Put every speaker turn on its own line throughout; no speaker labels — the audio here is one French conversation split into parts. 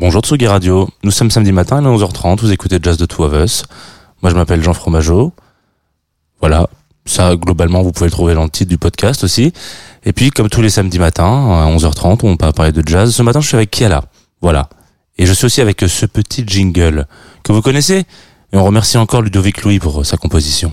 Bonjour Tsugi Radio, nous sommes samedi matin à 11h30, vous écoutez Jazz de Two of Us. Moi je m'appelle Jean Fromageau. Voilà, ça globalement vous pouvez le trouver dans le titre du podcast aussi. Et puis comme tous les samedis matins à 11h30, on va parler de jazz. Ce matin je suis avec Kiala. Voilà. Et je suis aussi avec ce petit jingle que vous connaissez. Et on remercie encore Ludovic Louis pour sa composition.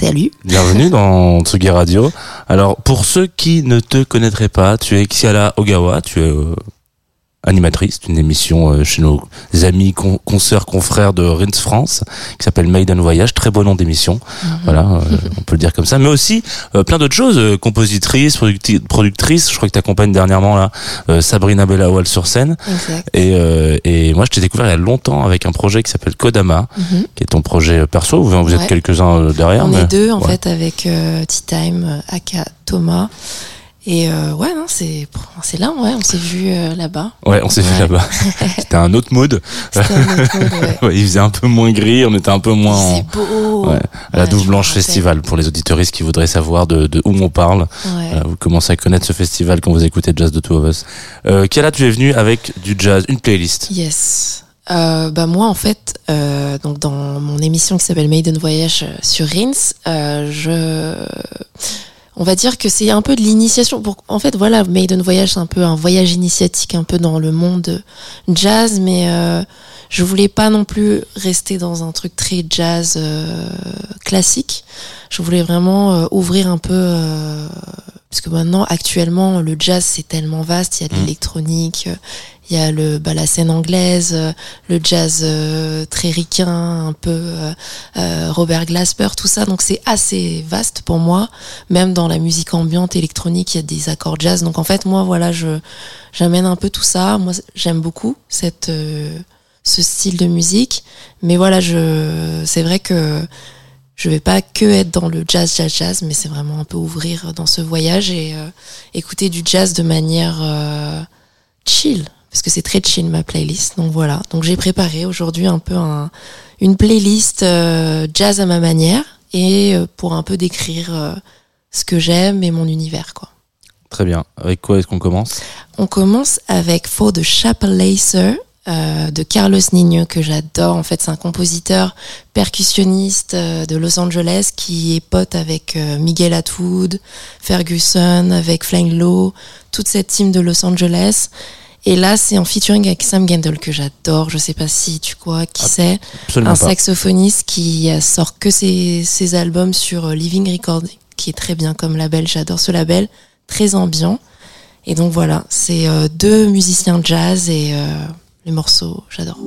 Salut.
Bienvenue dans Tsugi Radio. Alors, pour ceux qui ne te connaîtraient pas, tu es Kiala Ogawa, tu es euh, animatrice d'une émission euh, chez nos amis, con consoeurs, confrères de Rins France, qui s'appelle Maiden Voyage, très beau nom d'émission, voilà, euh, on peut le dire comme ça, mais aussi euh, plein d'autres choses, euh, compositrice, producti- productrice, je crois que tu accompagnes dernièrement là, euh, Sabrina Bellawal sur scène,
Exact.
et, euh, et moi je t'ai découvert il y a longtemps avec un projet qui s'appelle Kodama,
Mhm.
qui est ton projet perso, vous, vous êtes
Ouais.
quelques-uns derrière.
On
mais-
est deux en
ouais.
fait avec euh, Tea Time, Aka, Thomas. Et euh, ouais, non, c'est c'est là, ouais, on s'est vu euh, là-bas.
Ouais, on s'est vu
Ouais.
là-bas. C'était un autre mode.
C'était un autre mode, ouais.
Ouais, il faisait un peu moins gris, on était un peu moins en-
C'est beau.
Ouais, à la
je
Blanche. Festival pour les auditoristes qui voudraient savoir de, de où on parle.
Ouais.
Euh, vous commencez à connaître ce festival quand vous écoutez Jazz de Two of Us. Euh, Kiala, tu es venu avec du jazz, une playlist.
Yes. Euh, bah moi en fait, euh, donc dans mon émission qui s'appelle Maiden Voyage sur Rins, euh, je, on va dire que c'est un peu de l'initiation. En fait, voilà, Maiden Voyage c'est un peu un voyage initiatique, un peu dans le monde jazz, mais euh, je voulais pas non plus rester dans un truc très jazz euh, classique. Je voulais vraiment euh, ouvrir un peu, euh, parce que maintenant actuellement le jazz c'est tellement vaste, il y a de
Mhm.
l'électronique. il y a le, bah, la scène anglaise, le jazz euh, très ricain, un peu euh, euh, Robert Glasper, tout ça. Donc c'est assez vaste pour moi. Même dans la musique ambiante électronique, il y a des accords jazz. Donc en fait, moi, voilà, je j'amène un peu tout ça. Moi, j'aime beaucoup cette euh, ce style de musique. Mais voilà, je c'est vrai que je vais pas que être dans le jazz, jazz, jazz, mais c'est vraiment un peu ouvrir dans ce voyage et euh, écouter du jazz de manière euh, chill parce que c'est très chill ma playlist. Donc voilà. Donc j'ai préparé aujourd'hui un peu un, une playlist euh, jazz à ma manière et euh, pour un peu décrire euh, ce que j'aime et mon univers quoi.
Très bien. Avec quoi est-ce qu'on commence?
On commence avec For the Chapel Lacer euh, de Carlos Nino que j'adore. En fait, c'est un compositeur percussionniste euh, de Los Angeles qui est pote avec euh, Miguel Atwood, Ferguson, avec Flying Low, toute cette team de Los Angeles. Et là, c'est en featuring avec Sam Gendel que j'adore. Je sais pas si tu vois qui
Ah,
c'est. Un
pas.
saxophoniste qui sort que ses, ses albums sur Living Record, qui est très bien comme label. J'adore ce label, très ambiant. Et donc voilà, c'est deux musiciens jazz et euh, les morceaux, j'adore.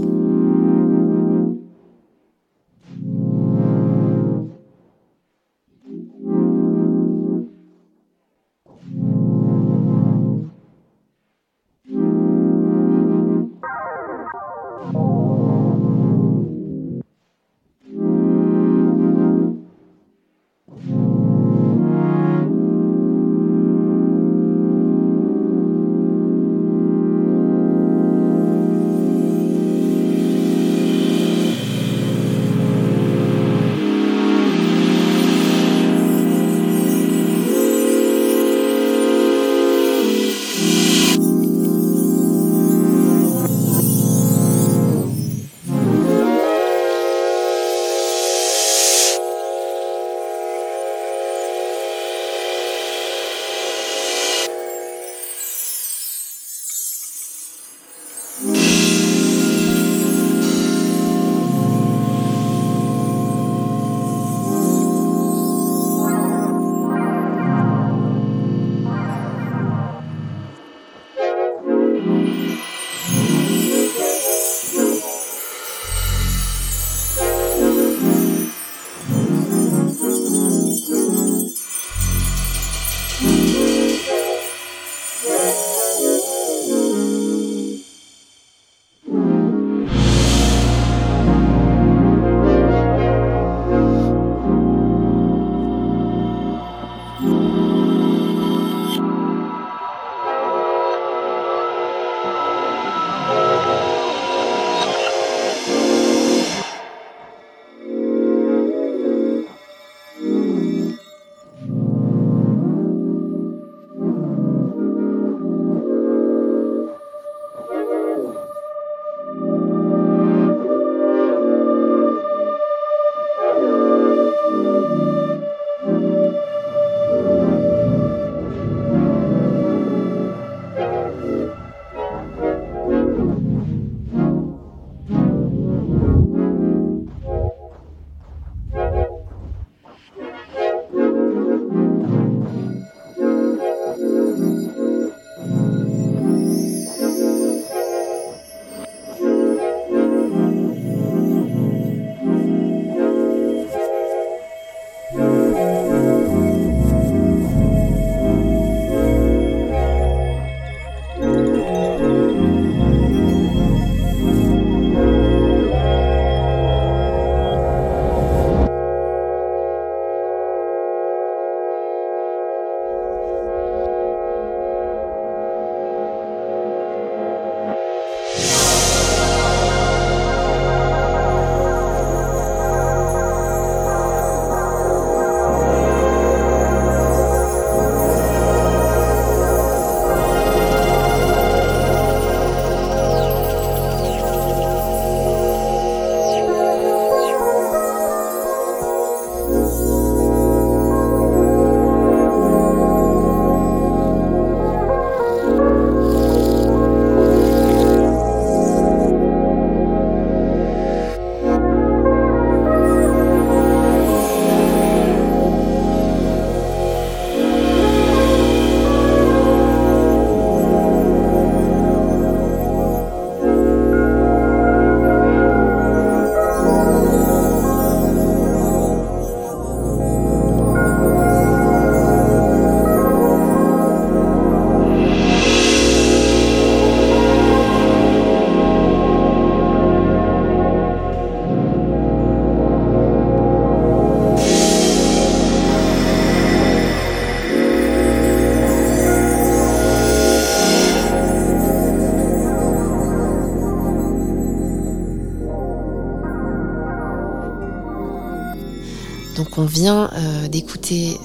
On vient d'écouter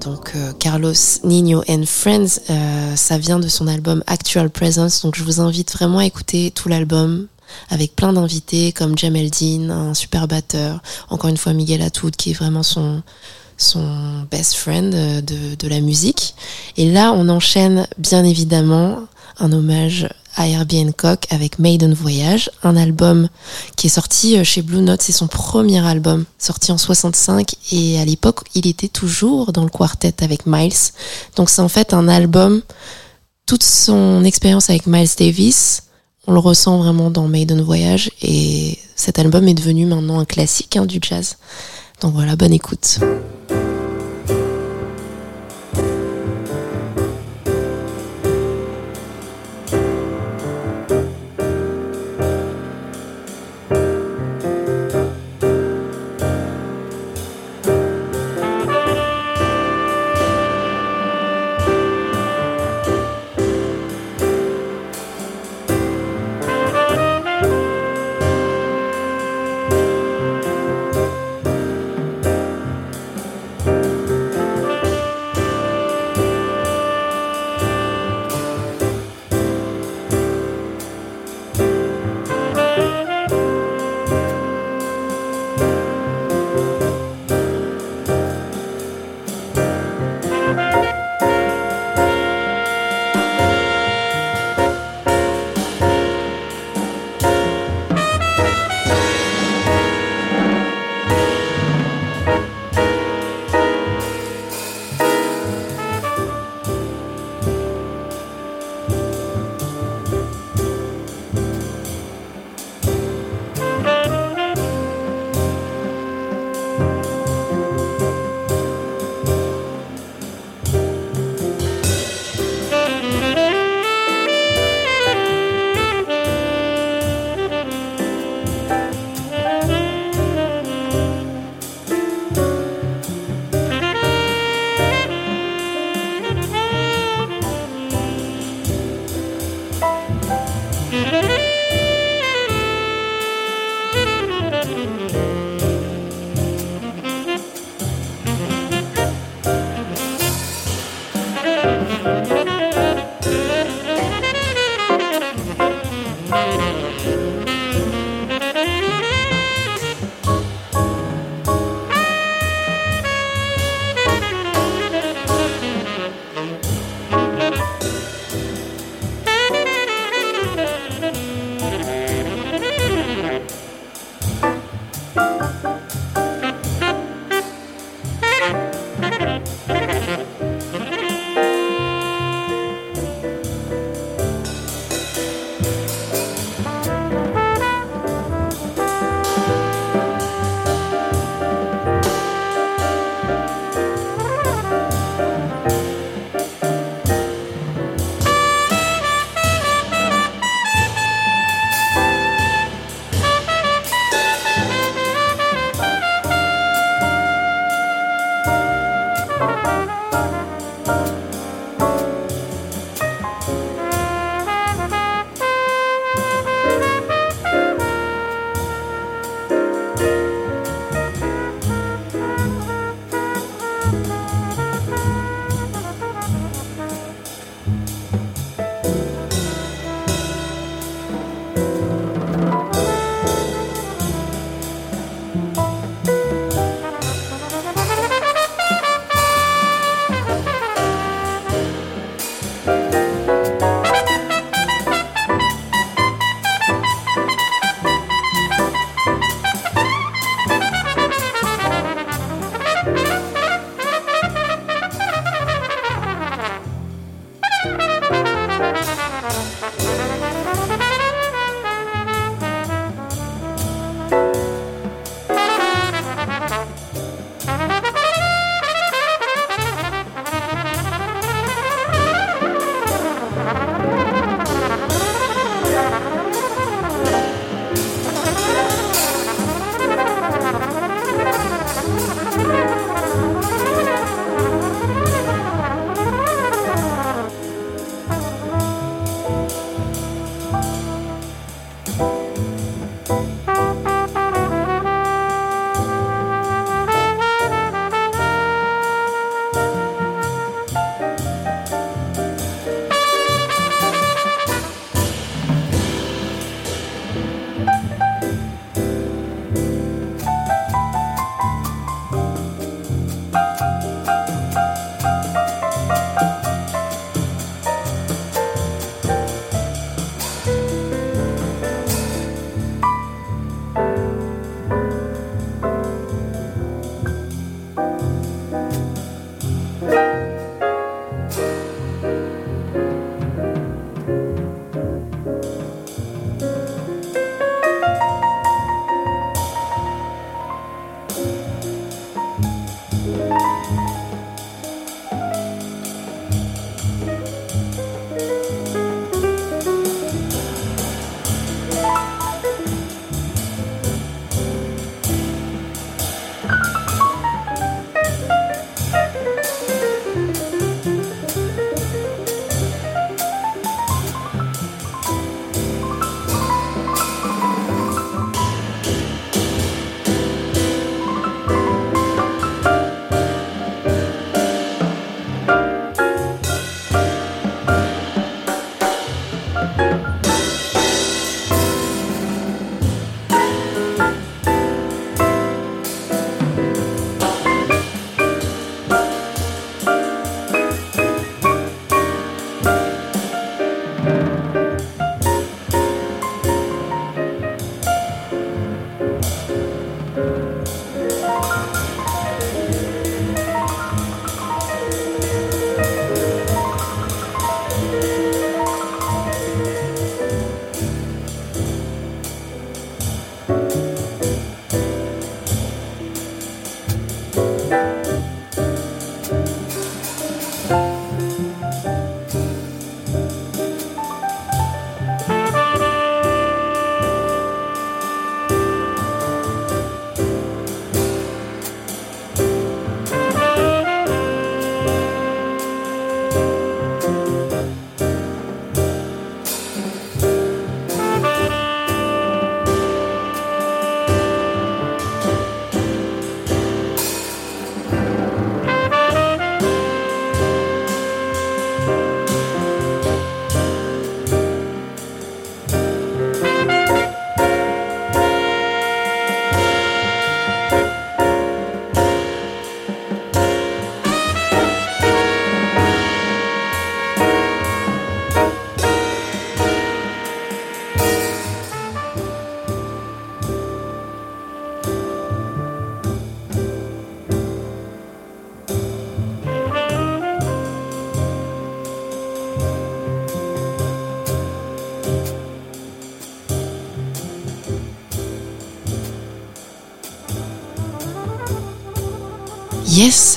donc Carlos Nino and Friends. ça vient de son album Actual Presence. Donc je vous invite vraiment à écouter tout l'album avec plein d'invités comme Jamel Dean, un super batteur, encore une fois Miguel Atoud qui est vraiment son son best friend de, de la musique. Et là, on enchaîne bien évidemment un hommage à Herbie Hancock avec Maiden Voyage, un album qui est sorti euh, chez Blue Note, c'est son premier album, sorti en 65 et à l'époque il était toujours dans le quartet avec Miles. Donc c'est en fait un album, toute son expérience avec Miles Davis, on le ressent vraiment dans Maiden Voyage et cet album est devenu maintenant un classique hein, du jazz. Donc voilà, bonne écoute.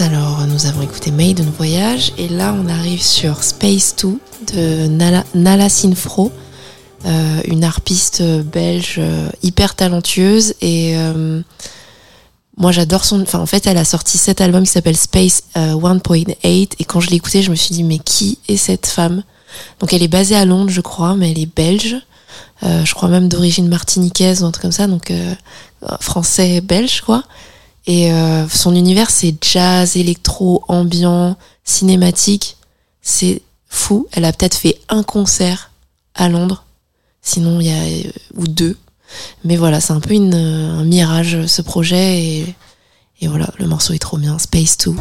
Alors nous avons écouté Maiden Voyage et là on arrive sur Space 2 de Nala, Nala Sinfro, euh, une harpiste belge euh, hyper talentueuse et euh, moi j'adore son... Enfin en fait elle a sorti cet album qui s'appelle Space 1.8 et quand je l'ai écouté je me suis dit mais qui est cette femme? Donc elle est basée à Londres je crois mais elle est belge. je crois même d'origine martiniquaise ou un truc comme ça, donc français-belge quoi. Et euh, son univers, c'est jazz, électro, ambiant, cinématique. C'est fou. Elle a peut-être fait un concert à Londres. Sinon, il y a euh, ou deux. Mais voilà, c'est un peu une, un mirage ce projet et, et voilà, le morceau est trop bien. Space 2.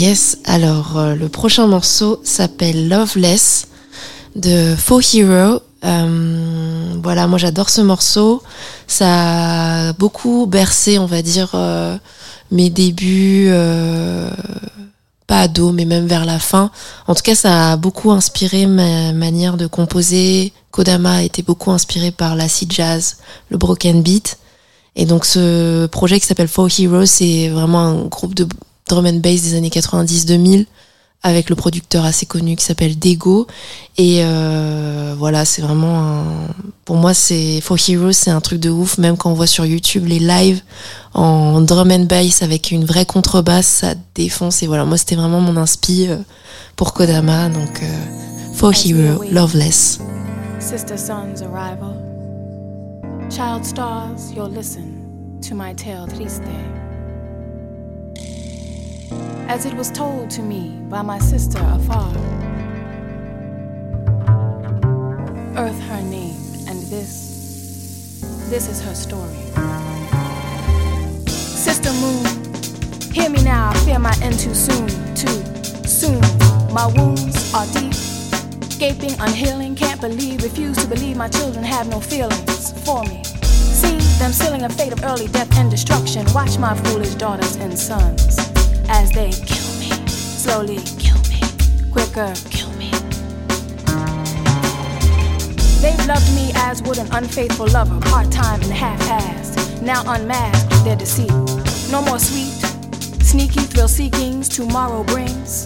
Yes, alors euh, le prochain morceau s'appelle Loveless de Faux Hero. Euh, voilà, moi j'adore ce morceau. Ça a beaucoup bercé, on va dire, euh, mes débuts, pas ado, mais même vers la fin. En tout cas, ça a beaucoup inspiré ma manière de composer. Kodama a été beaucoup inspiré par l'acid jazz, le broken beat. Et donc ce projet qui s'appelle Four Heroes, c'est vraiment un groupe de drum and bass des années 90-2000 avec le producteur assez connu qui s'appelle Dego. Et euh, voilà, c'est vraiment un... Pour moi, c'est For Heroes, c'est un truc de ouf. Même quand on voit sur YouTube les lives en drum and bass avec une vraie contrebasse, ça défonce. Et voilà, moi, c'était vraiment mon inspi euh, pour Kodama. Donc, euh, For Hero, Loveless. Sister Sun's arrival. Child stars, you'll listen to my tale triste. As it was told to me by my sister afar. Earth her name, and this, this is her story. Sister Moon, hear me now, I fear my end too soon, too soon. My wounds are deep, gaping, unhealing, can't believe, refuse to believe my children have no feelings for me. See them sealing a fate of early death and destruction. Watch my foolish daughters and sons as they kill me. Slowly kill me. Quicker kill me. They've loved me as would an unfaithful lover, part time and half assed. Now unmasked their deceit. No more sweet, sneaky thrill seekings tomorrow brings.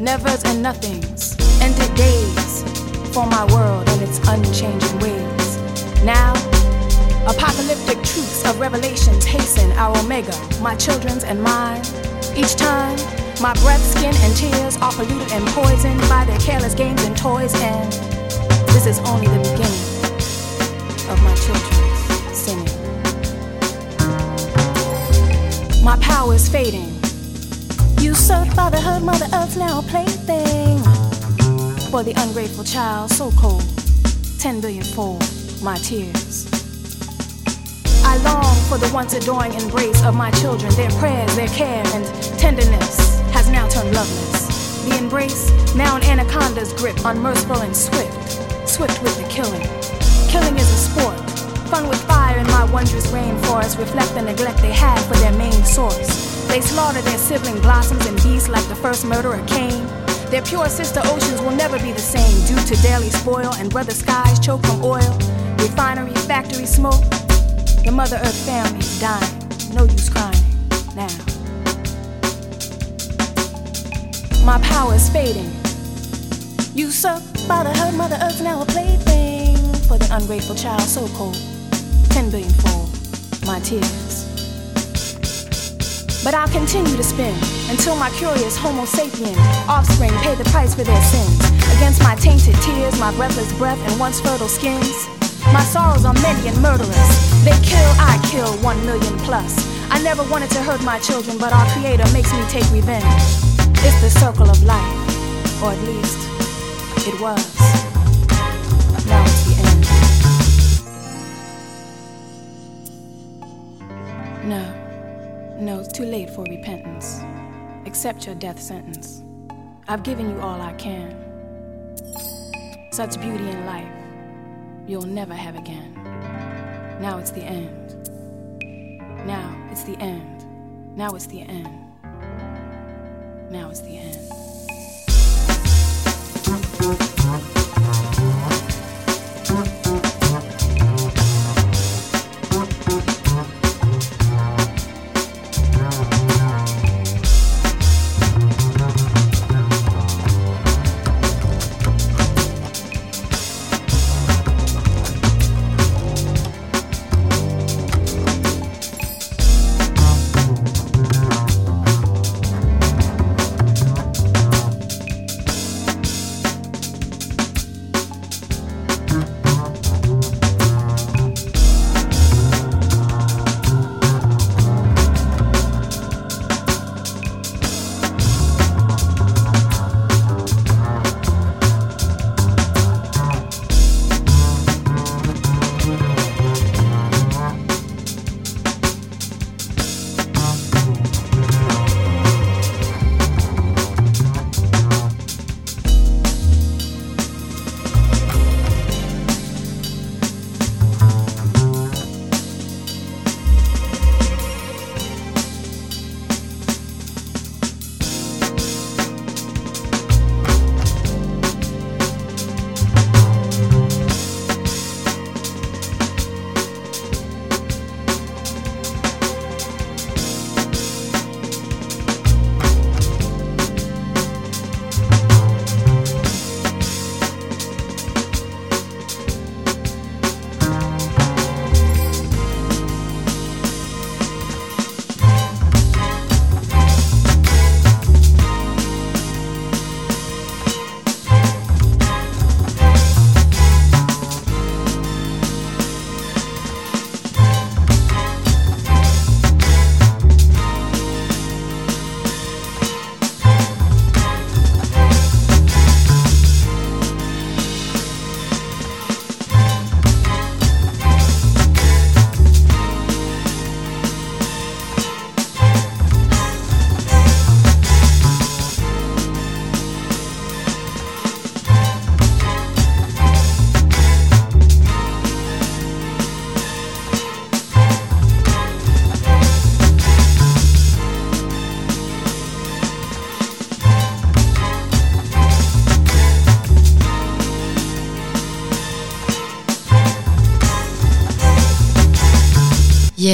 Nevers and nothings. Ended days for my world and its unchanging ways. Now, apocalyptic truths of revelations hasten our omega, my children's and mine. Each time, my breath, skin, and tears are polluted and poisoned by their careless games and toys, and this is only the beginning of my children's sinning. My power is fading. Usurped by the Mother Earth's now plaything. For the ungrateful child, so cold, ten billion fold my tears. I long for the once adoring embrace of my children, their prayers, their care, and tenderness has now turned loveless. The embrace, now an anaconda's grip, unmerciful and swift, swift with the killing. Killing is a sport, fun with fire in my wondrous rainforest, reflect the neglect they had for their main source. They slaughter their sibling blossoms and beasts like the first murderer Cain. Their pure sister oceans will never be the same due to daily spoil and brother skies choke from oil, refinery, factory smoke. The Mother Earth family's dying. No use crying now. My power is fading. Usurped by the hurt Mother Earth, now a plaything for the ungrateful child, so cold. Ten billion fold my tears. But I'll continue to spin until my curious Homo sapien offspring pay the price for their sins. Against my tainted tears, my breathless breath, and once fertile skins. My sorrows are many and murderous. They kill, I kill, one million plus. I never wanted to hurt my children, but our Creator makes me take revenge. It's the circle of life, or at least it was. Now it's the end. No, no, it's too late for repentance. Accept your death sentence. I've given you all I can. Such beauty in life you'll never have again. Now it's the end. Now it's the end. Now it's the end. Now it's the end.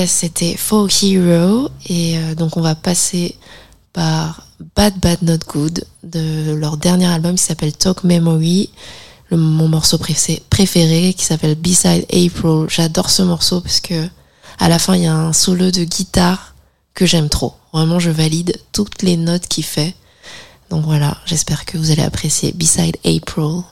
C'était For Hero. Et euh, donc, on va passer par Bad Bad Not Good de leur dernier album qui s'appelle Talk Memory. Mon morceau préféré qui s'appelle Beside April. J'adore ce morceau parce que à la fin, il y a un solo de guitare que j'aime trop. Vraiment, je valide toutes les notes qu'il fait. Donc voilà, j'espère que vous allez apprécier Beside April.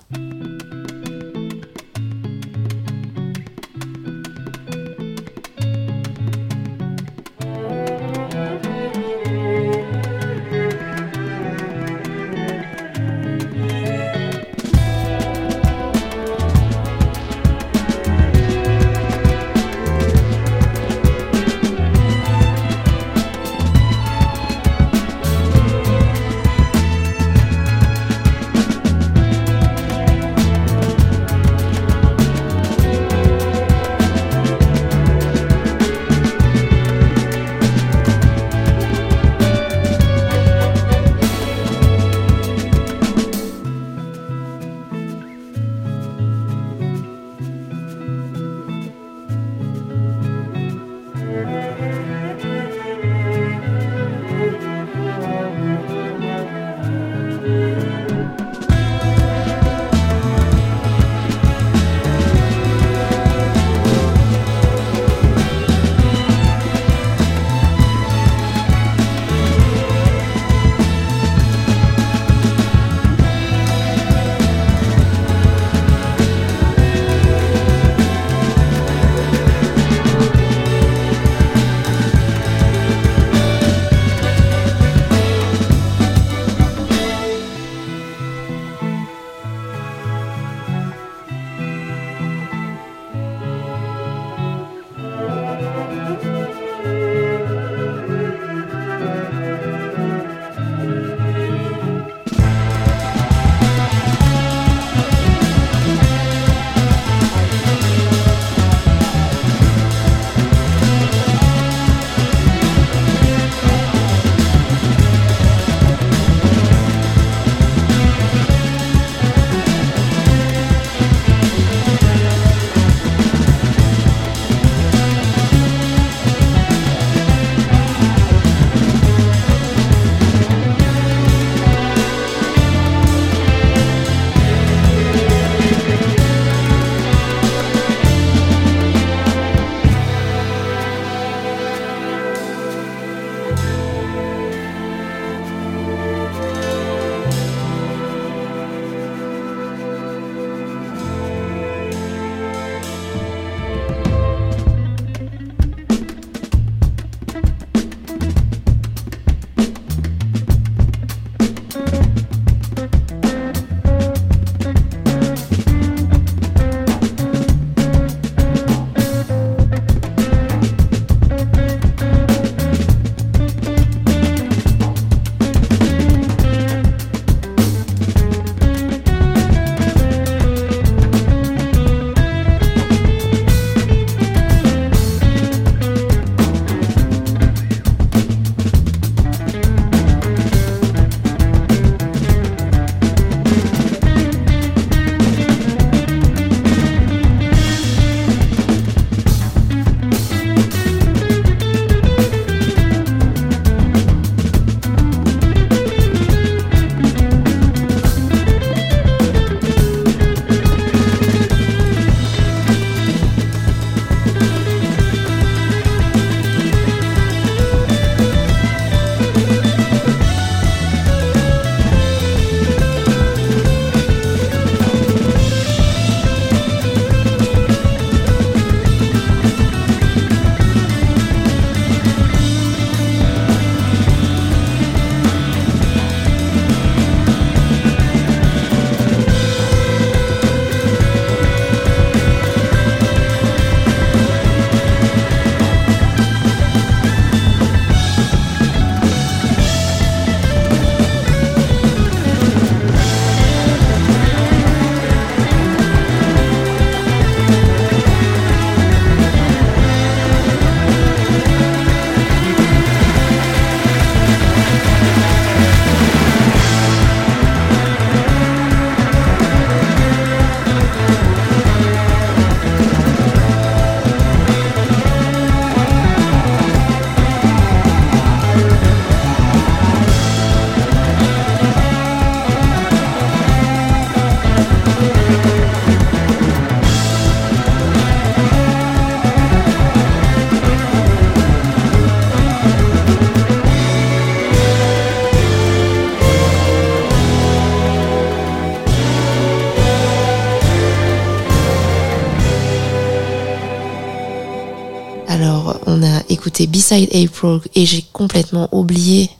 Beside April et j'ai complètement oublié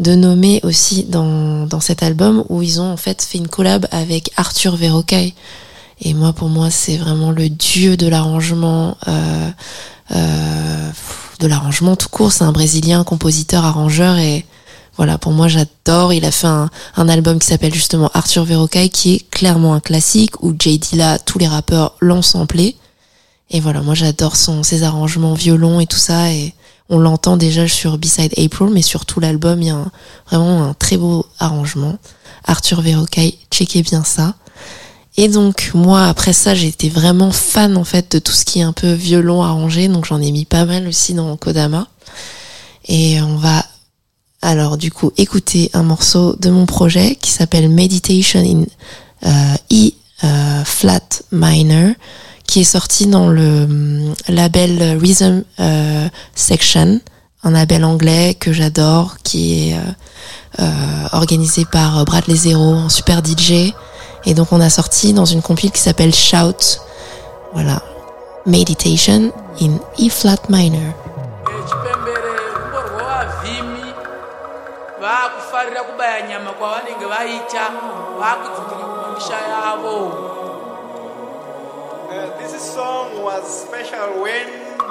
de nommer aussi dans, dans cet album où ils ont en fait fait une collab avec Arthur Verrocaille. Et moi, pour moi, c'est vraiment le dieu de l'arrangement, euh, euh, de l'arrangement tout court. C'est un Brésilien, compositeur, arrangeur et voilà, pour moi, j'adore. Il a fait un, un album qui s'appelle justement Arthur Verrocaille, qui est clairement un classique où Jay Dilla, tous les rappeurs l'ont samplé. Et voilà, moi, j'adore son ses arrangements violon et tout ça et on l'entend déjà sur Beside April, mais sur tout l'album, il y a vraiment un très beau arrangement. Arthur Verrocaille, checkez bien ça. Et donc, moi, après ça, j'étais vraiment fan, en fait, de tout ce qui est un peu violon arrangé, donc j'en ai mis pas mal aussi dans Kodama. Et on va, alors, du coup, écouter un morceau de mon projet qui s'appelle Meditation in euh, E euh, Flat Minor qui est sorti dans le hum, label Rhythm euh, Section, un label anglais que j'adore, qui est euh, euh, organisé par Bradley Zero, un super DJ. Et donc on a sorti dans une compile qui s'appelle Shout, voilà, Meditation in E flat minor.
Uh, this song was special when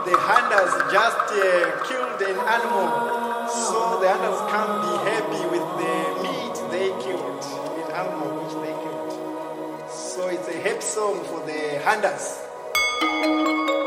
the hunters just uh, killed an animal, so the hunters can't be happy with the meat they killed, an animal which they killed. So it's a happy song for the hunters.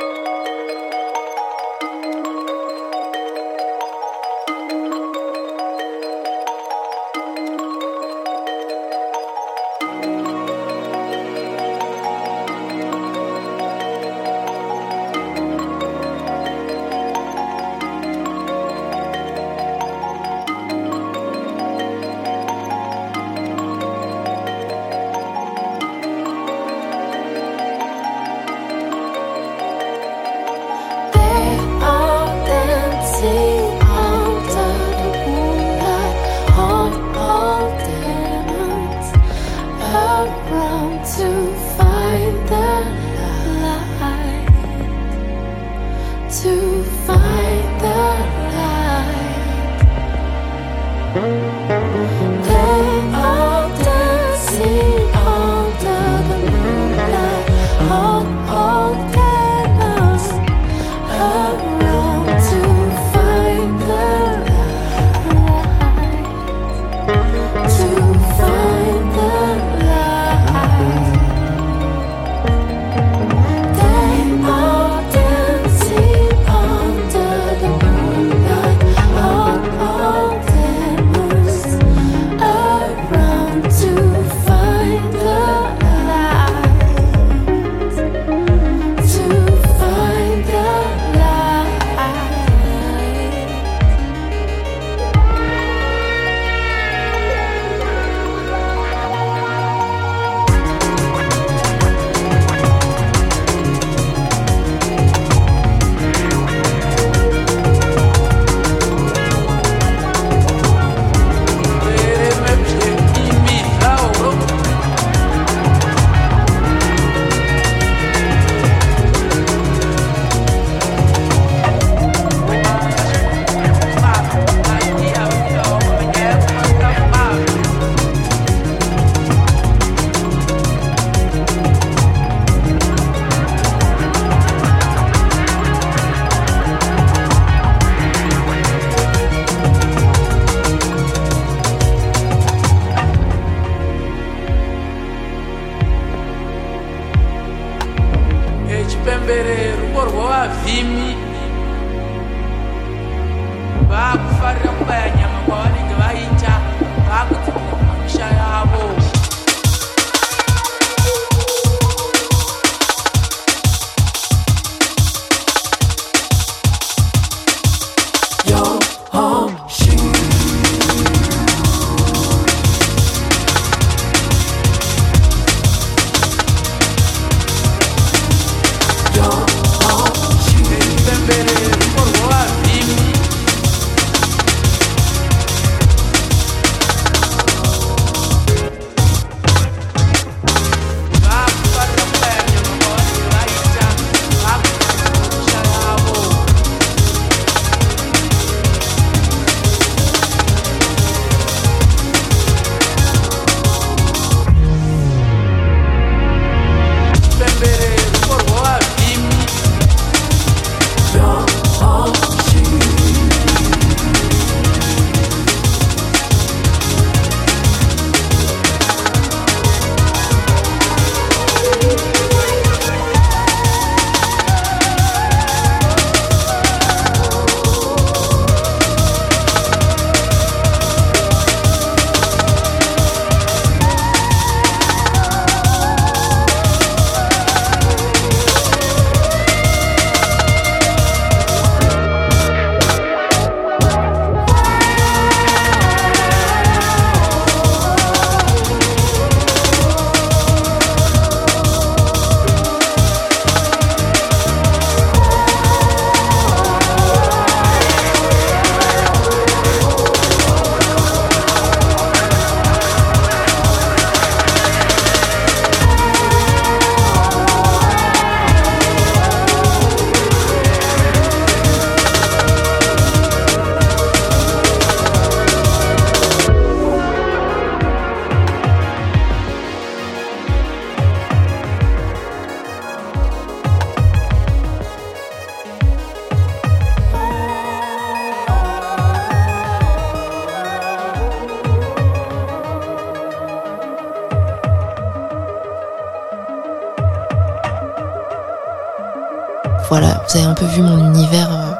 Vu mon univers euh,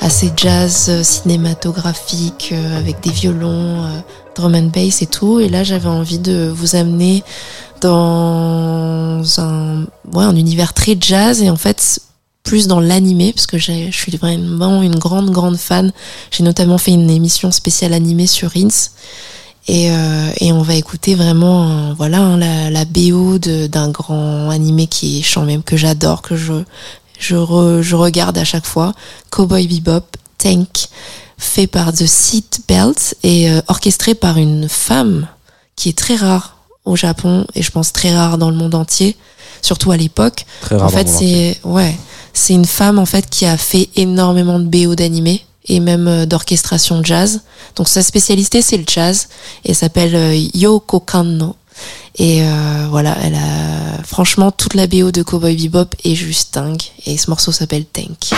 assez jazz, euh, cinématographique, euh, avec des violons, drum and bass et tout. Et là, j'avais envie de vous amener dans un, ouais, un univers très jazz et en fait plus dans l'animé parce que je suis vraiment une grande grande fan. J'ai notamment fait une émission spéciale animée sur Ins et, on va écouter vraiment voilà hein, la, la BO d'un grand animé qui est chant même que j'adore que je je, re- je regarde à chaque fois. Cowboy Bebop Tank fait par The Seat Belt et euh, orchestré par une femme qui est très rare au Japon et je pense très rare dans le monde entier surtout à l'époque. En fait c'est ouais c'est une femme en fait qui a fait énormément de BO d'animé et même euh, d'orchestration jazz. Donc sa spécialité c'est le jazz et elle s'appelle euh, Yoko Kanno et euh, voilà elle a franchement toute la BO de Cowboy Bebop est juste dingue. Et ce morceau s'appelle Tank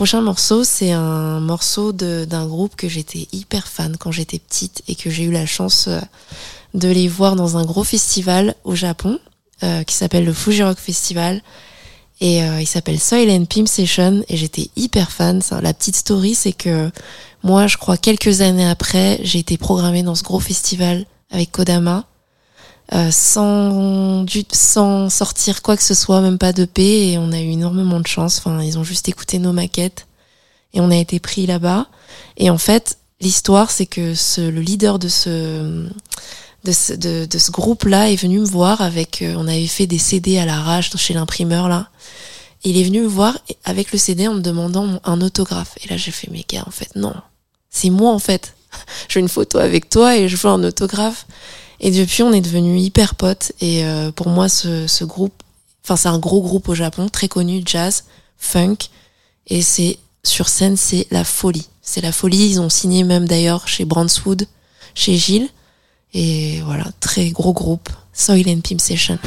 prochain morceau, c'est un morceau d'un groupe que j'étais hyper fan quand j'étais petite et que j'ai eu la chance euh, de les voir dans un gros festival au Japon euh, qui s'appelle le Fuji Rock Festival. Et euh, il s'appelle Soil and Pimp Session et j'étais hyper fan. La petite story, c'est que moi, je crois quelques années après, j'ai été programmée dans ce gros festival avec Kodama. Euh, sans, du, sans sortir quoi que ce soit, même pas de paix, et on a eu énormément de chance. Enfin, ils ont juste écouté nos maquettes Et on a été pris là-bas. Et en fait, l'histoire, c'est que ce, le leader de ce, de ce, de, ce groupe-là est venu me voir avec, euh, on avait fait des CD à l'arrache chez l'imprimeur là. Il est venu me voir avec le CD en me demandant un autographe. Et là, j'ai fait, mais gars, en fait, non. C'est moi, en fait. je veux une photo avec toi et je veux un autographe. Et depuis, on est devenus hyper potes. Et euh, pour moi, ce, groupe, enfin, c'est un gros groupe au Japon, très connu, jazz, funk. Et c'est, sur scène, c'est la folie. C'est la folie. Ils ont signé même d'ailleurs chez Brandswood, chez Gilles. Et voilà, très gros groupe. Soil and Pimp Session.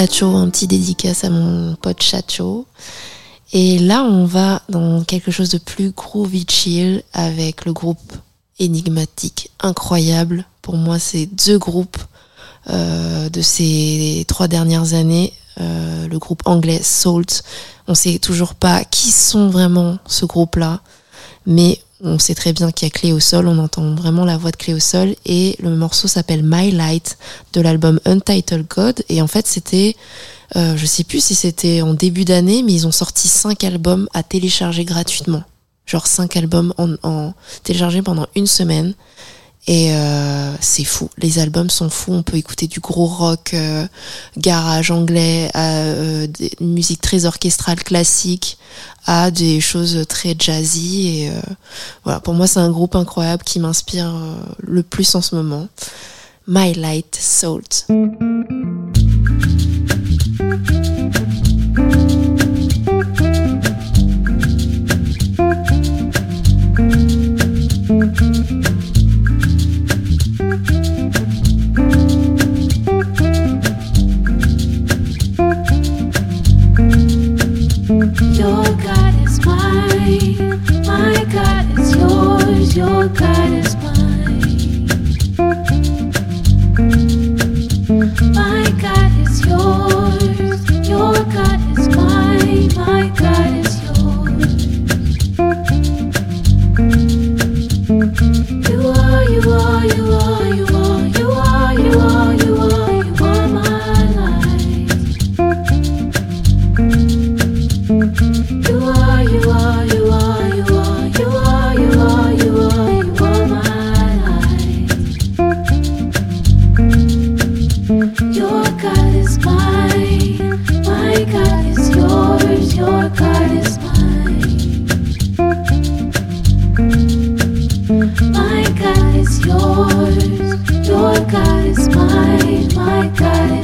Un petit dédicace à mon pote Chacho. Et là, on va dans quelque chose de plus groovy chill avec le groupe énigmatique, incroyable. Pour moi, c'est deux groupes euh, de ces trois dernières années. Euh, le groupe anglais Salt. On sait toujours pas qui sont vraiment ce groupe-là, mais on sait très bien qu'il y a Clé au sol, on entend vraiment la voix de Clé au sol et le morceau s'appelle My Light de l'album Untitled God et en fait c'était euh, je sais plus si c'était en début d'année mais ils ont sorti cinq albums à télécharger gratuitement. Genre cinq albums en, en téléchargés pendant une semaine et euh, c'est fou. Les albums sont fous. On peut écouter du gros rock euh, garage anglais euh, une musique très orchestrale classique à des choses très jazzy. Et voilà. Pour moi c'est un groupe incroyable qui m'inspire le plus en ce moment. My Light Salt
Your God is mine, my God is yours, your God is
I got it.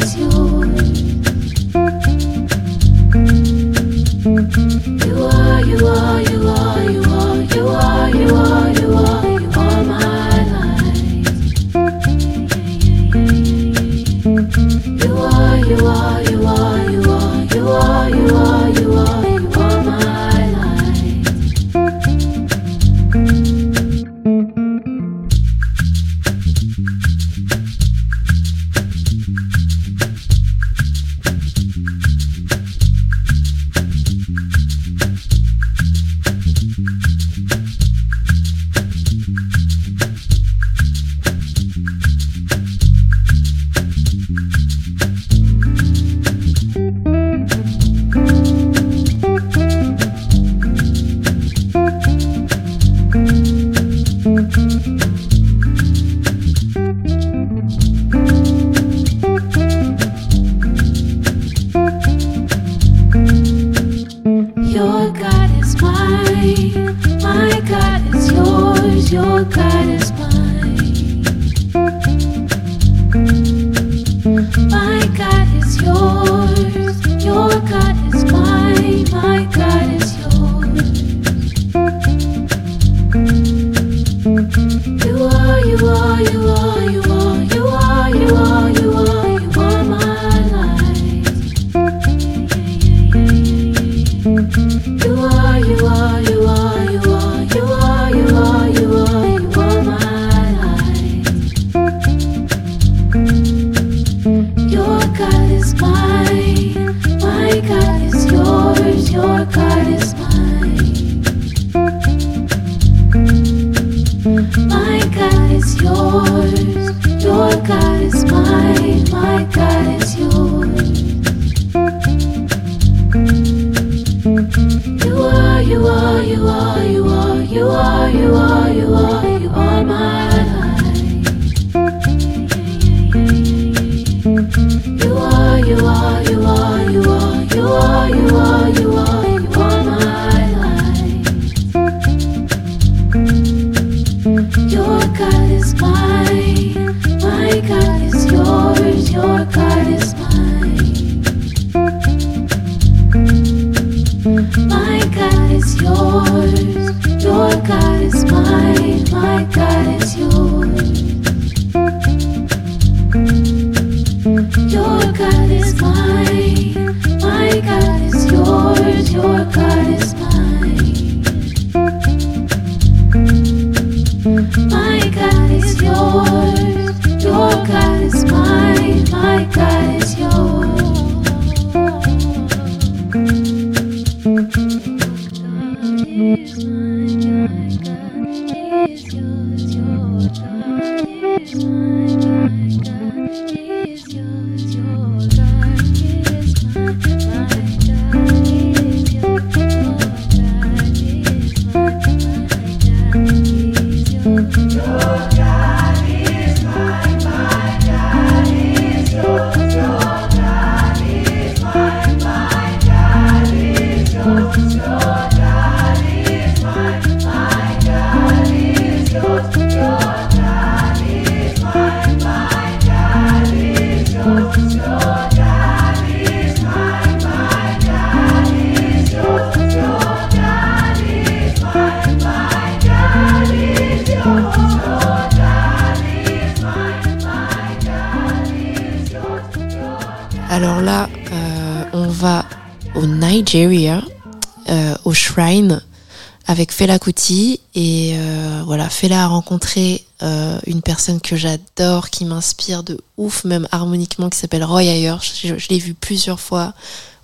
Fela Kuti. Et euh, voilà, Fela a rencontré euh, une personne que j'adore, qui m'inspire de ouf, même harmoniquement, qui s'appelle Roy Ayer. Je, l'ai vu plusieurs fois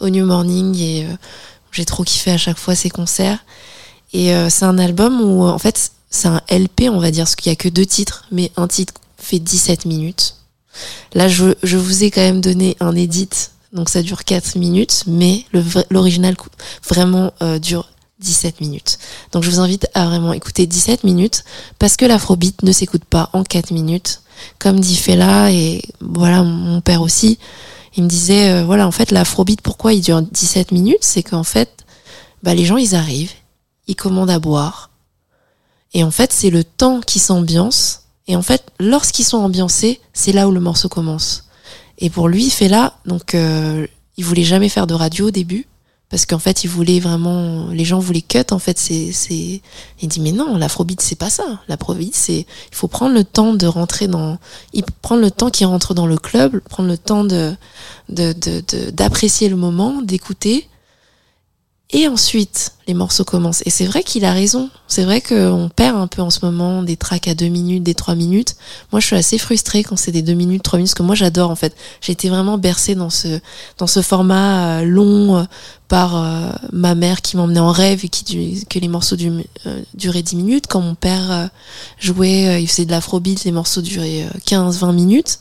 au New Morning et euh, j'ai trop kiffé à chaque fois ses concerts. Et euh, c'est un album où, en fait, c'est un LP, on va dire, parce qu'il y a que deux titres, mais un titre fait 17 minutes. Là, je, je vous ai quand même donné un edit, donc ça dure 4 minutes, mais l'original vraiment euh, dure 17 minutes. Donc je vous invite à vraiment écouter 17 minutes, parce que l'afrobeat ne s'écoute pas en 4 minutes, comme dit Fela, et voilà, mon père aussi, il me disait, euh, voilà, en fait, l'afrobeat, pourquoi il dure 17 minutes? C'est qu'en fait, bah, les gens, ils arrivent, ils commandent à boire, et en fait, c'est le temps qui s'ambiance. Et en fait, lorsqu'ils sont ambiancés, c'est là où le morceau commence. Et pour lui, là, donc euh, il voulait jamais faire de radio au début, parce qu'en fait, il voulait vraiment, les gens voulaient cut. En fait, c'est, c'est, il dit mais non, l'afrobeat c'est pas ça. L'afrobeat c'est, il faut prendre le temps de rentrer dans, il prendre le temps qu'il rentre dans le club, prendre le temps de, de, de, de- d'apprécier le moment, d'écouter. Et ensuite, les morceaux commencent. Et c'est vrai qu'il a raison. C'est vrai qu'on perd un peu en ce moment des tracks à deux minutes, des trois minutes. Moi, je suis assez frustrée quand c'est des deux minutes, trois minutes, parce que moi, j'adore, en fait. J'ai été vraiment bercée dans ce, dans ce format euh, long euh, par euh, ma mère qui m'emmenait en rêve et qui, que les morceaux du, duraient 10 minutes. Quand mon père jouait, il faisait de l'afrobeat, les morceaux duraient 15-20 minutes.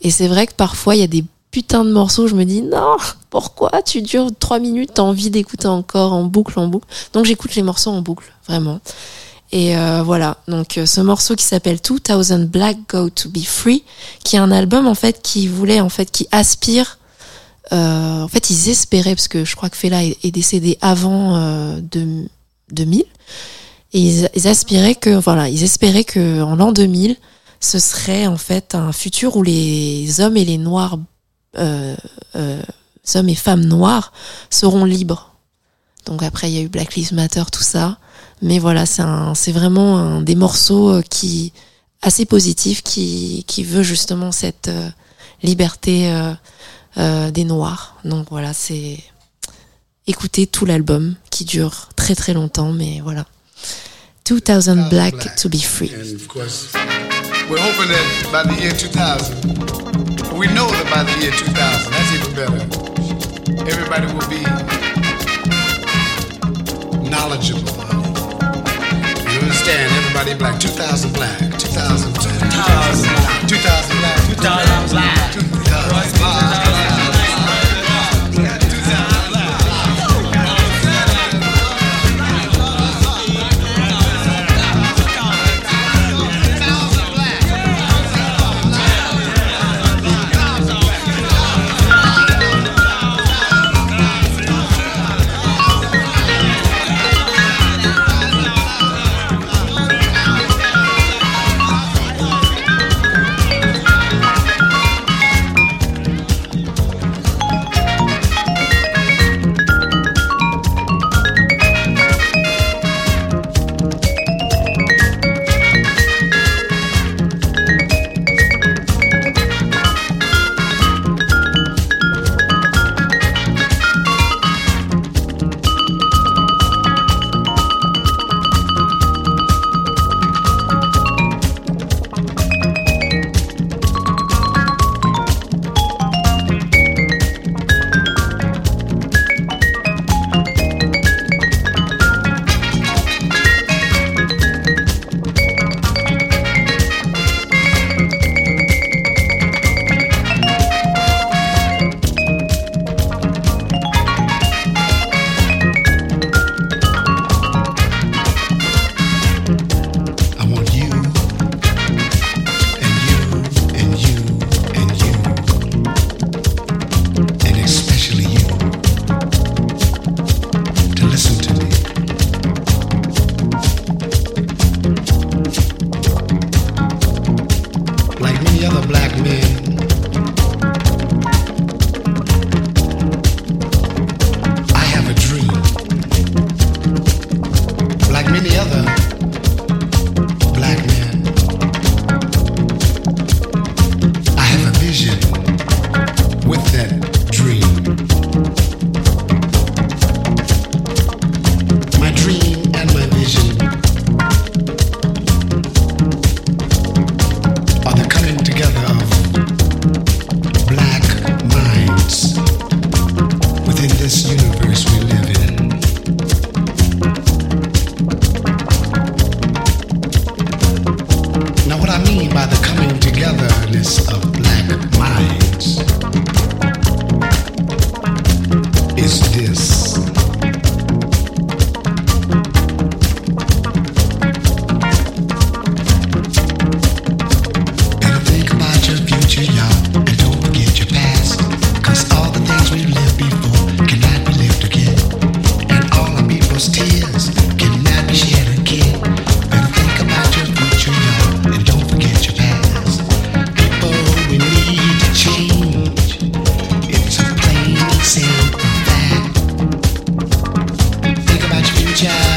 Et c'est vrai que parfois, il y a des putains de morceaux, je me dis, non, pourquoi tu dures trois minutes, t'as envie d'écouter encore en boucle, en boucle. Donc j'écoute les morceaux en boucle, vraiment. Et euh, voilà, donc euh, ce morceau qui s'appelle 2000 Black Go to Be Free, qui est un album en fait qui voulait, en fait, qui aspire. euh, en fait, ils espéraient, parce que je crois que Fela est, est décédé avant euh, de, 2000, et ils, ils aspiraient que, voilà, ils espéraient que en l'an 2000, ce serait en fait un futur où les hommes et les noirs euh, euh, hommes et femmes noirs seront libres. Donc après, il y a eu Black Lives Matter, tout ça. Mais voilà, c'est vraiment un des morceaux euh, qui assez positif, qui qui veut justement cette euh, liberté des noirs. Donc voilà, c'est écouter tout l'album qui dure très très longtemps, mais voilà. 2000 Black to be free.
And of course, we're hoping that by the year 2000, we know that by the year 2000, that's even better, everybody will be knowledgeable. You understand? Everybody black. 2000 black. 2000 black. 2000 black. 2000 black. 2000 black. 2000 black. peace Yeah.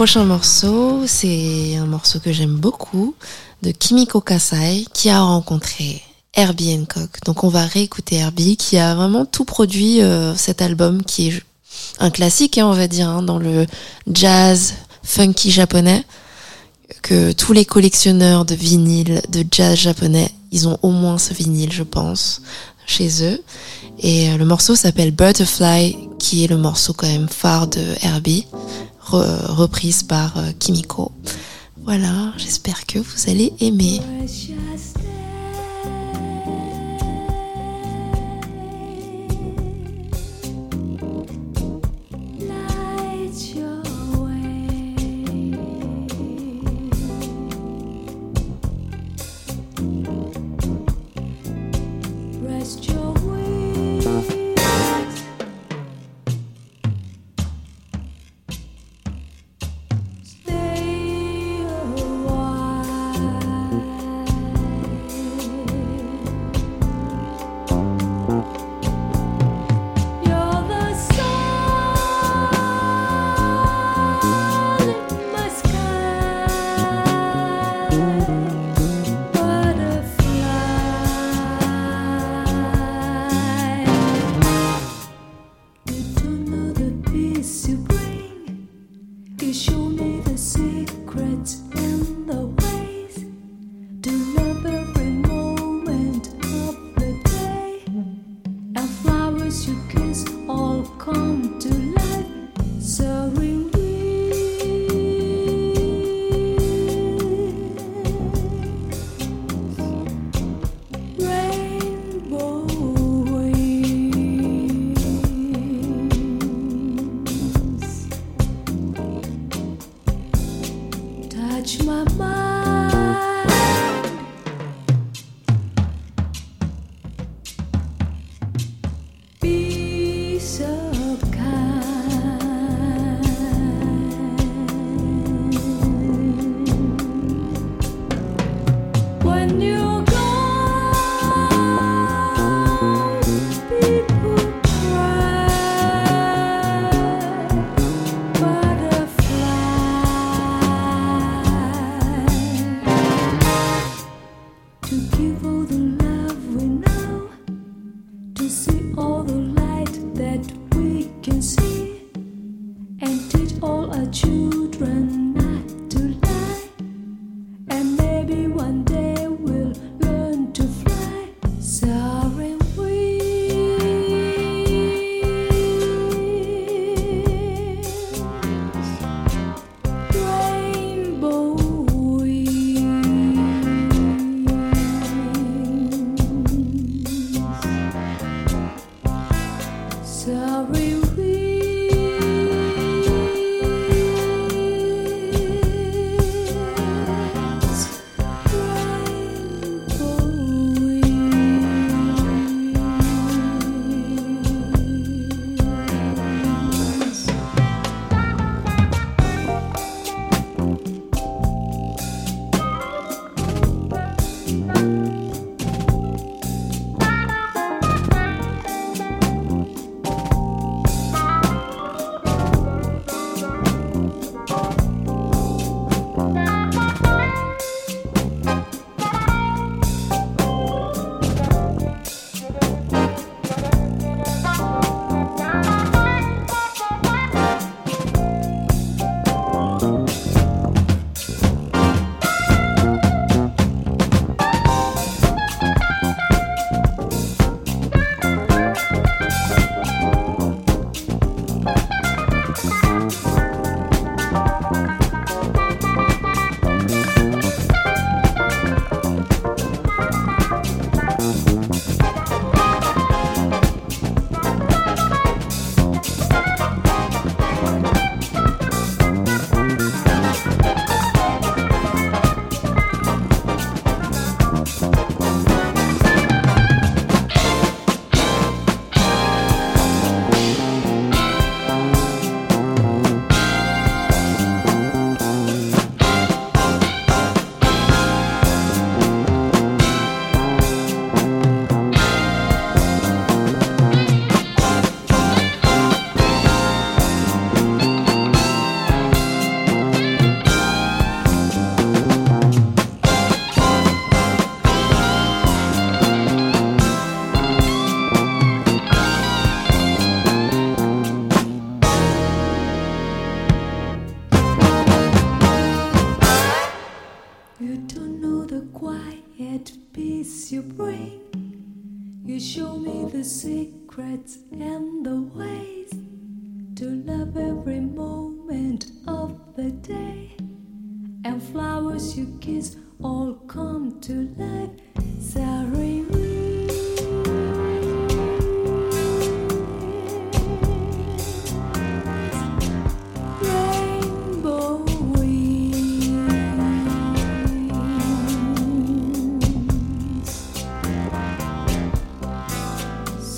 prochain morceau, c'est un morceau que j'aime beaucoup de Kimiko Kasai qui a rencontré Herbie Hancock. Donc on va réécouter Herbie qui a vraiment tout produit euh, cet album qui est un classique, hein, on va dire, hein, dans le jazz funky japonais, que tous les collectionneurs de vinyles de jazz japonais, ils ont au moins ce vinyle, je pense, chez eux. Et euh, le morceau s'appelle Butterfly, qui est le morceau quand même phare de Herbie reprise par euh, Kimiko. Voilà, j'espère que vous allez aimer.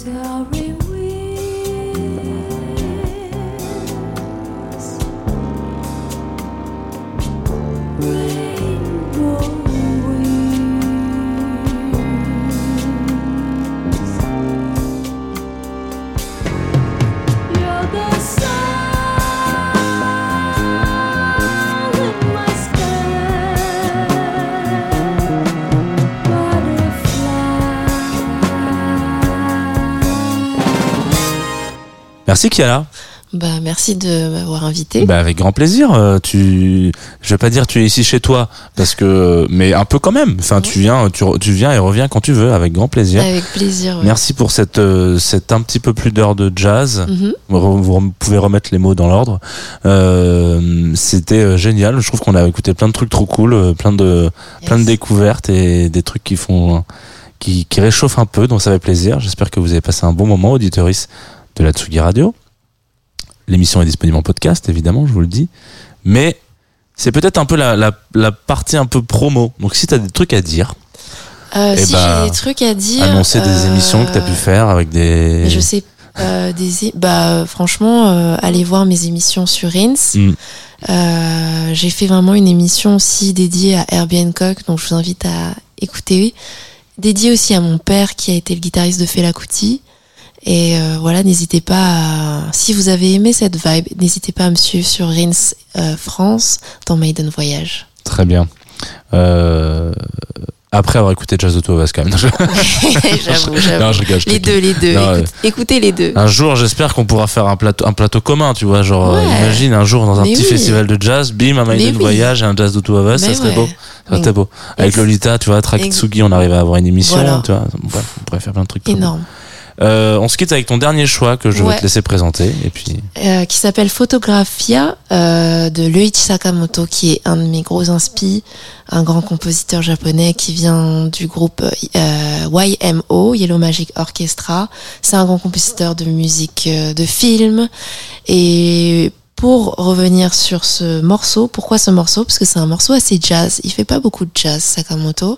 Sorry
Merci Kiala.
Bah, merci de m'avoir invité.
Bah avec grand plaisir. Euh, tu, je vais pas dire tu es ici chez toi parce que, mais un peu quand même. Enfin, tu viens, tu, tu viens et reviens quand tu veux, avec grand plaisir.
Avec plaisir. ouais.
Merci pour cette, euh, cette un petit peu plus d'heures de jazz.
Mhm.
Vous, vous pouvez remettre les mots dans l'ordre. Euh, C'était génial. Je trouve qu'on a écouté plein de trucs trop cool, plein de, plein de découvertes et des trucs qui font, qui, qui réchauffent un peu. Donc ça fait plaisir. J'espère que vous avez passé un bon moment, auditoris de la Tsugi Radio. L'émission est disponible en podcast, évidemment, je vous le dis. Mais c'est peut-être un peu la, la, la partie un peu promo. Donc si tu as des trucs à dire,
Euh,
Eh
si
ben,
j'ai des trucs à dire.
annoncer des
euh,
émissions que tu as pu faire avec des...
Je sais. euh, des, bah, franchement, allez voir mes émissions sur Rins.
Mm.
J'ai fait vraiment une émission aussi dédiée à Herbie Hancock, donc je vous invite à écouter. Dédiée aussi à mon père qui a été le guitariste de Fela Kuti. Et euh, voilà, n'hésitez pas à, si vous avez aimé cette vibe, n'hésitez pas à me suivre sur Rins euh, France dans Maiden Voyage.
Très bien. Euh, après avoir écouté Jazz Auto Vas quand même.
j'avoue, j'avoue.
Non, je rigole, je
Les deux, les deux.
Non,
Écoute- écoutez les deux.
Un jour, j'espère qu'on pourra faire un plateau, un plateau commun, tu vois. Genre, euh, imagine un jour dans un
Mais
petit
oui.
festival de jazz, bim, un Maiden
oui.
Voyage et un Jazz Auto Vas, ça serait
ouais.
beau. Ça serait beau. Avec Lolita, tu vois, Tsugi, on arrive à avoir une émission,
Voilà.
tu vois. On pourrait faire plein de trucs. beaux. Euh, on se quitte avec ton dernier choix que je vais te laisser présenter. Et puis,
Euh, qui s'appelle Photographia euh, de Luichi Sakamoto, qui est un de mes gros inspi, un grand compositeur japonais qui vient du groupe euh, YMO, Yellow Magic Orchestra. C'est un grand compositeur de musique euh, de film. Et pour revenir sur ce morceau, pourquoi ce morceau? Parce que c'est un morceau assez jazz. Il fait pas beaucoup de jazz, Sakamoto.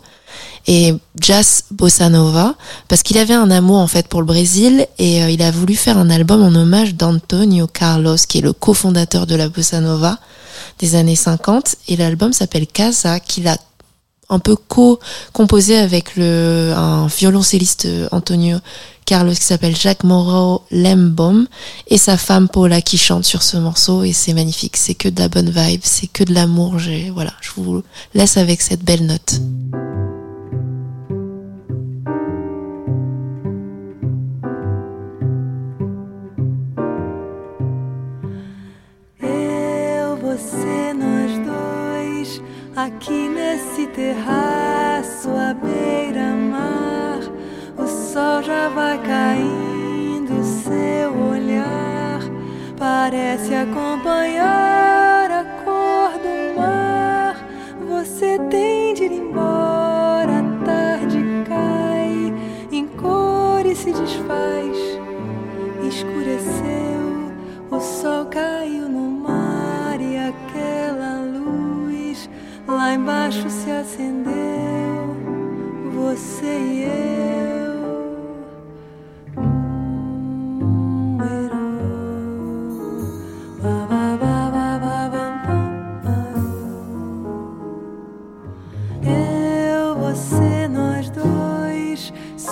Et jazz bossa nova, parce qu'il avait un amour en fait pour le Brésil et euh, il a voulu faire un album en hommage d'Antonio Carlos, qui est le cofondateur de la bossa nova des années 50. Et l'album s'appelle Casa, qu'il a un peu co-composé avec le un violoncelliste euh, Antonio Carlos qui s'appelle Jacques Moreau Lembom et sa femme Paula qui chante sur ce morceau. Et c'est magnifique, c'est que de la bonne vibe, c'est que de l'amour, voilà, je vous laisse avec cette belle note.
Sol já vai caindo, seu olhar parece acompanhar a cor do mar. Você tem de ir embora, a tarde cai, em cor e se desfaz. Escureceu, o sol caiu no mar e aquela luz lá embaixo se acendeu. Você e eu.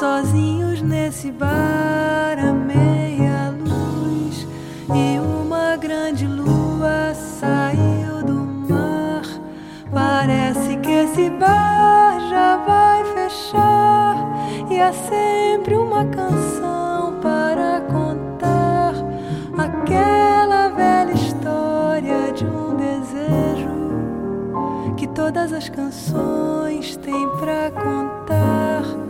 Sozinhos nesse bar à meia luz. E uma grande lua saiu do mar. Parece que esse bar já vai fechar. E há sempre uma canção para contar. Aquela velha história de um desejo que todas as canções têm pra contar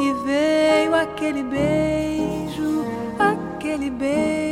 e veio aquele beijo, aquele beijo.